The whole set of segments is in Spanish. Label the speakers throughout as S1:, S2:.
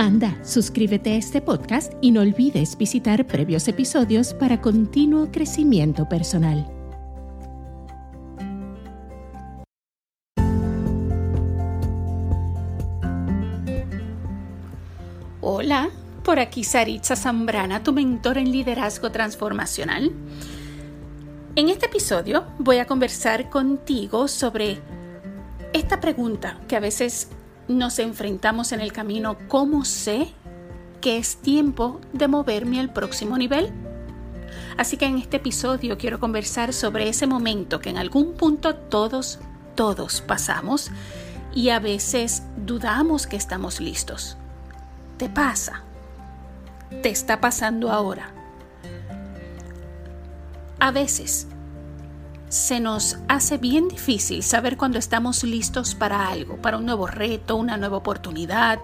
S1: Anda, suscríbete a este podcast y no olvides visitar previos episodios para continuo crecimiento personal. Hola, por aquí Saritza Zambrana, tu mentor en liderazgo transformacional. En este episodio voy a conversar contigo sobre esta pregunta que a veces nos enfrentamos en el camino, ¿cómo sé que es tiempo de moverme al próximo nivel? Así que en este episodio quiero conversar sobre ese momento que en algún punto todos, todos pasamos y a veces dudamos que estamos listos. ¿Te pasa? ¿Te está pasando ahora? A veces se nos hace bien difícil saber cuando estamos listos para algo, para un nuevo reto, una nueva oportunidad,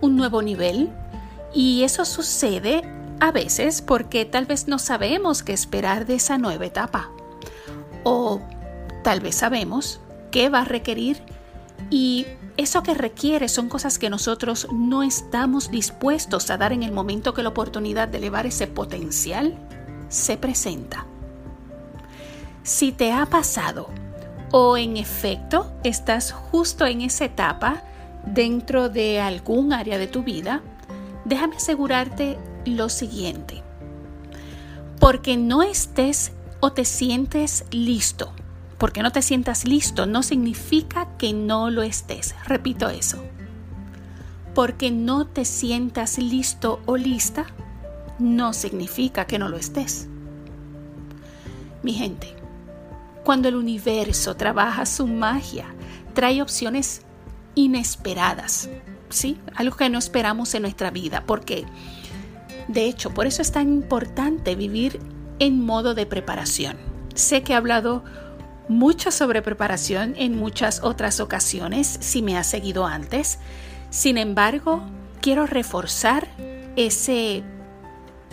S1: un nuevo nivel. Y eso sucede a veces porque tal vez no sabemos qué esperar de esa nueva etapa. O tal vez sabemos qué va a requerir y eso que requiere son cosas que nosotros no estamos dispuestos a dar en el momento que la oportunidad de elevar ese potencial se presenta. Si te ha pasado o en efecto estás justo en esa etapa dentro de algún área de tu vida, déjame asegurarte lo siguiente. Porque no estés o te sientes listo, porque no te sientas listo, no significa que no lo estés. Repito eso. Porque no te sientas listo o lista, no significa que no lo estés. Mi gente, cuando el universo trabaja su magia, trae opciones inesperadas, ¿sí? Algo que no esperamos en nuestra vida, porque de hecho, por eso es tan importante vivir en modo de preparación. Sé que he hablado mucho sobre preparación en muchas otras ocasiones, si me has seguido antes. Sin embargo, quiero reforzar ese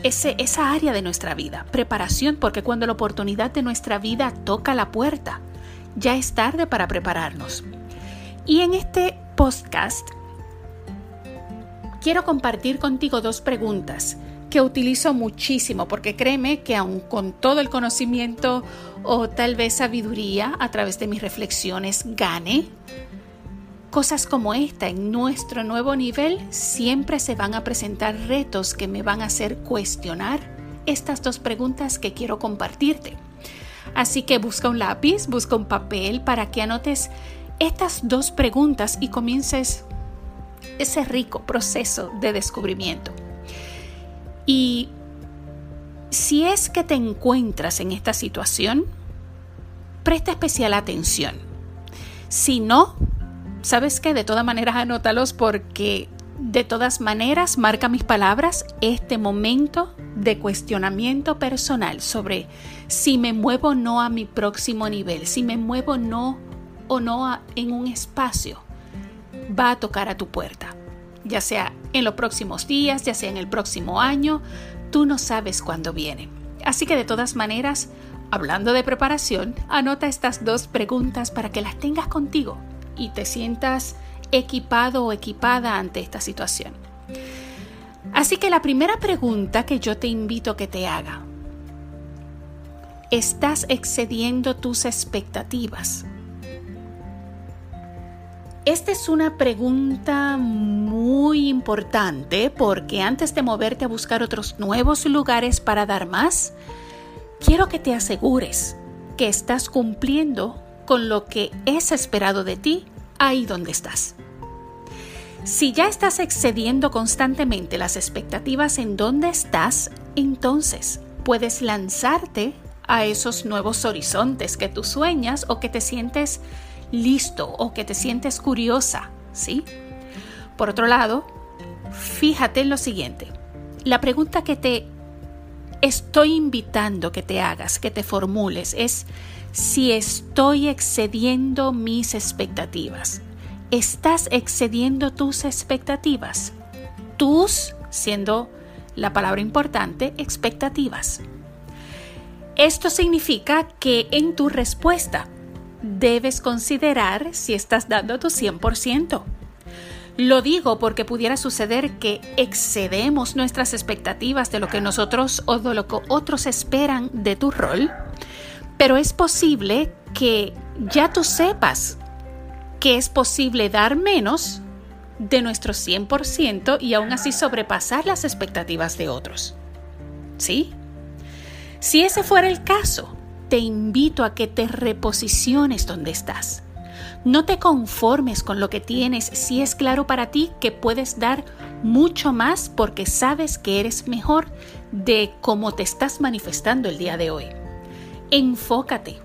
S1: esa área de nuestra vida, preparación, porque cuando la oportunidad de nuestra vida toca la puerta, ya es tarde para prepararnos. Y en este podcast quiero compartir contigo dos preguntas que utilizo muchísimo, porque créeme que aun con todo el conocimiento o tal vez sabiduría a través de mis reflexiones gane, Cosas como esta en nuestro nuevo nivel siempre se van a presentar retos que me van a hacer cuestionar estas dos preguntas que quiero compartirte. Así que busca un lápiz, busca un papel para que anotes estas dos preguntas y comiences ese rico proceso de descubrimiento. Y si es que te encuentras en esta situación, presta especial atención. Si no, ¿sabes qué? De todas maneras, anótalos porque de todas maneras marca mis palabras este momento de cuestionamiento personal sobre si me muevo o no a mi próximo nivel, si me muevo no o no en un espacio, va a tocar a tu puerta. Ya sea en los próximos días, ya sea en el próximo año, tú no sabes cuándo viene. Así que de todas maneras, hablando de preparación, anota estas dos preguntas para que las tengas contigo y te sientas equipado o equipada ante esta situación. Así que la primera pregunta que yo te invito a que te haga, ¿estás excediendo tus expectativas? Esta es una pregunta muy importante porque antes de moverte a buscar otros nuevos lugares para dar más, quiero que te asegures que estás cumpliendo con lo que es esperado de ti ahí donde estás. Si ya estás excediendo constantemente las expectativas en donde estás, entonces puedes lanzarte a esos nuevos horizontes que tú sueñas o que te sientes listo o que te sientes curiosa, ¿sí? Por otro lado, fíjate en lo siguiente. La pregunta que te estoy invitando que te hagas, que te formules, es si estoy excediendo mis expectativas. ¿Estás excediendo tus expectativas? Tus, siendo la palabra importante, expectativas. Esto significa que en tu respuesta debes considerar si estás dando tu 100%. Lo digo porque pudiera suceder que excedemos nuestras expectativas de lo que nosotros o de lo que otros esperan de tu rol, pero es posible que ya tú sepas que es posible dar menos de nuestro 100% y aún así sobrepasar las expectativas de otros. ¿Sí? Si ese fuera el caso, te invito a que te reposiciones donde estás. No te conformes con lo que tienes si es claro para ti que puedes dar mucho más porque sabes que eres mejor de cómo te estás manifestando el día de hoy. Enfócate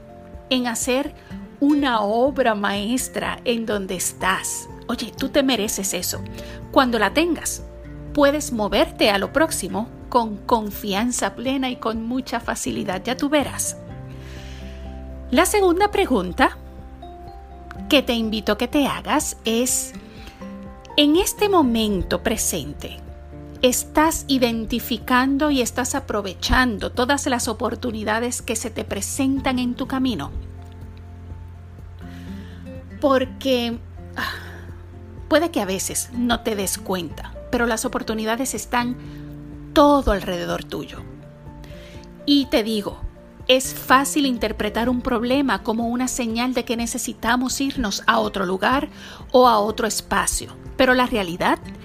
S1: en hacer una obra maestra en donde estás. Oye, tú te mereces eso. Cuando la tengas, puedes moverte a lo próximo con confianza plena y con mucha facilidad, ya tú verás. La segunda pregunta que te invito a que te hagas es, en este momento presente, ¿estás identificando y estás aprovechando todas las oportunidades que se te presentan en tu camino? Porque ah, puede que a veces no te des cuenta, pero las oportunidades están todo alrededor tuyo. Y te digo, es fácil interpretar un problema como una señal de que necesitamos irnos a otro lugar o a otro espacio, pero la realidad es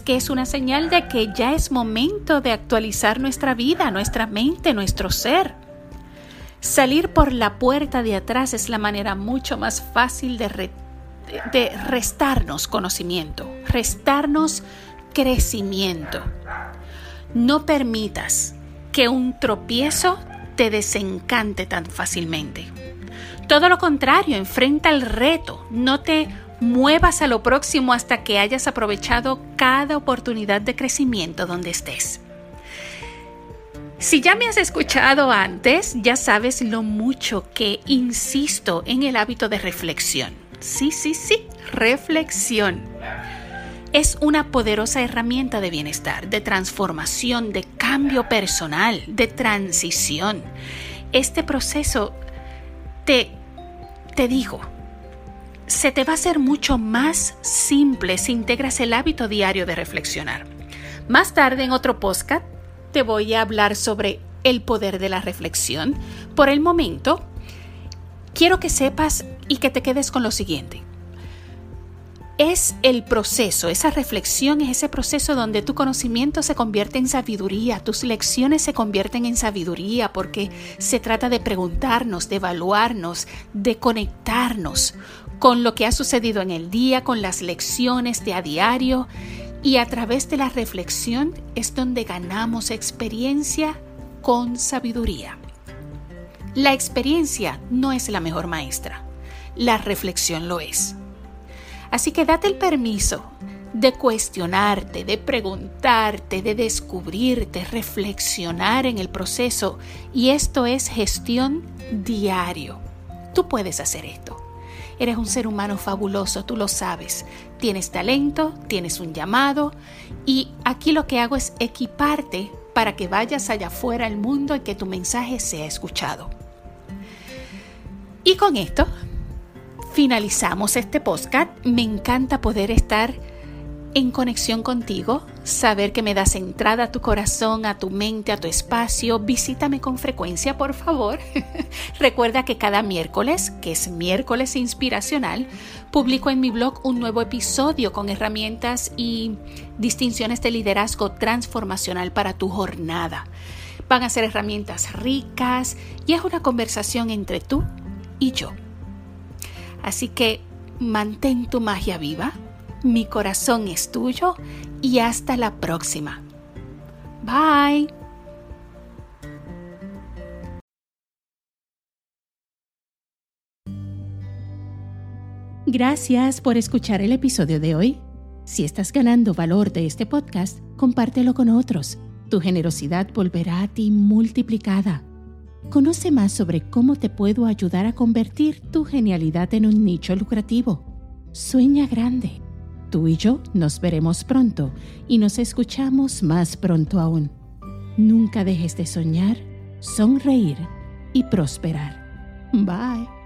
S1: que es una señal de que ya es momento de actualizar nuestra vida, nuestra mente, nuestro ser. Salir por la puerta de atrás es la manera mucho más fácil de, de restarnos conocimiento, restarnos crecimiento. No permitas que un tropiezo te desencante tan fácilmente. Todo lo contrario, enfrenta el reto, no te muevas a lo próximo hasta que hayas aprovechado cada oportunidad de crecimiento donde estés. Si ya me has escuchado antes, ya sabes lo mucho que insisto en el hábito de reflexión. Sí, sí, sí, reflexión es una poderosa herramienta de bienestar, de transformación, de cambio personal, de transición. Este proceso, te, te digo, se te va a hacer mucho más simple si integras el hábito diario de reflexionar. Más tarde en otro podcast te voy a hablar sobre el poder de la reflexión. Por el momento, quiero que sepas y que te quedes con lo siguiente es el proceso, esa reflexión es ese proceso donde tu conocimiento se convierte en sabiduría, tus lecciones se convierten en sabiduría porque se trata de preguntarnos, de evaluarnos, de conectarnos con lo que ha sucedido en el día, con las lecciones de a diario y a través de la reflexión es donde ganamos experiencia con sabiduría. La experiencia no es la mejor maestra, la reflexión lo es. Así que date el permiso de cuestionarte, de preguntarte, de descubrirte, reflexionar en el proceso. Y esto es gestión diario. Tú puedes hacer esto. Eres un ser humano fabuloso, tú lo sabes. Tienes talento, tienes un llamado y aquí lo que hago es equiparte para que vayas allá afuera al mundo y que tu mensaje sea escuchado. Y con esto finalizamos este podcast. Me encanta poder estar en conexión contigo, saber que me das entrada a tu corazón, a tu mente, a tu espacio. Visítame con frecuencia, por favor. Recuerda que cada miércoles, que es miércoles inspiracional, publico en mi blog un nuevo episodio con herramientas y distinciones de liderazgo transformacional para tu jornada. Van a ser herramientas ricas y es una conversación entre tú y yo. Así que mantén tu magia viva, mi corazón es tuyo y hasta la próxima. Bye. Gracias por escuchar el episodio de hoy. Si estás ganando valor de este podcast, compártelo con otros
S2: Tu generosidad volverá a ti multiplicada. Conoce más sobre cómo te puedo ayudar a convertir tu genialidad en un nicho lucrativo. Sueña grande. Tú y yo nos veremos pronto y nos escuchamos más pronto aún. Nunca dejes de soñar, sonreír y prosperar. Bye.